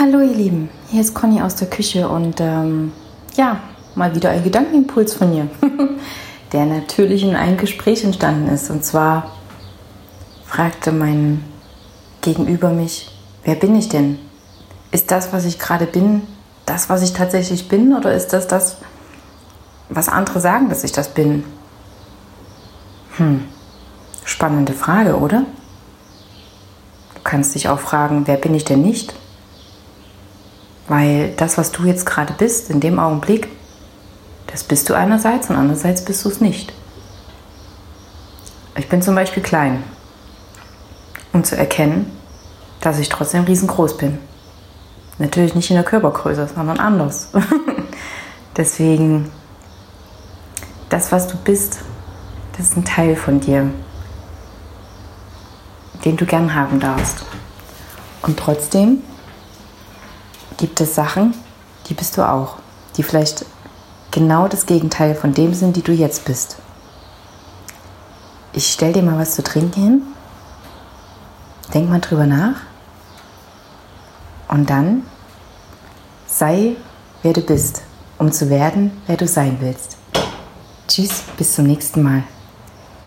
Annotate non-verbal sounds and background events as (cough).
Hallo ihr Lieben, hier ist Conny aus der Küche und ähm, ja, mal wieder ein Gedankenimpuls von mir, (laughs) der natürlich in einem Gespräch entstanden ist. Und zwar fragte mein Gegenüber mich, wer bin ich denn? Ist das, was ich gerade bin, das, was ich tatsächlich bin oder ist das das, was andere sagen, dass ich das bin? Hm, spannende Frage, oder? Du kannst dich auch fragen, wer bin ich denn nicht? Weil das, was du jetzt gerade bist, in dem Augenblick, das bist du einerseits und andererseits bist du es nicht. Ich bin zum Beispiel klein, um zu erkennen, dass ich trotzdem riesengroß bin. Natürlich nicht in der Körpergröße, sondern anders. (laughs) Deswegen, das, was du bist, das ist ein Teil von dir, den du gern haben darfst. Und trotzdem gibt es Sachen, die bist du auch, die vielleicht genau das Gegenteil von dem sind, die du jetzt bist. Ich stell dir mal was zu trinken hin. Denk mal drüber nach. Und dann sei, wer du bist, um zu werden, wer du sein willst. Tschüss, bis zum nächsten Mal.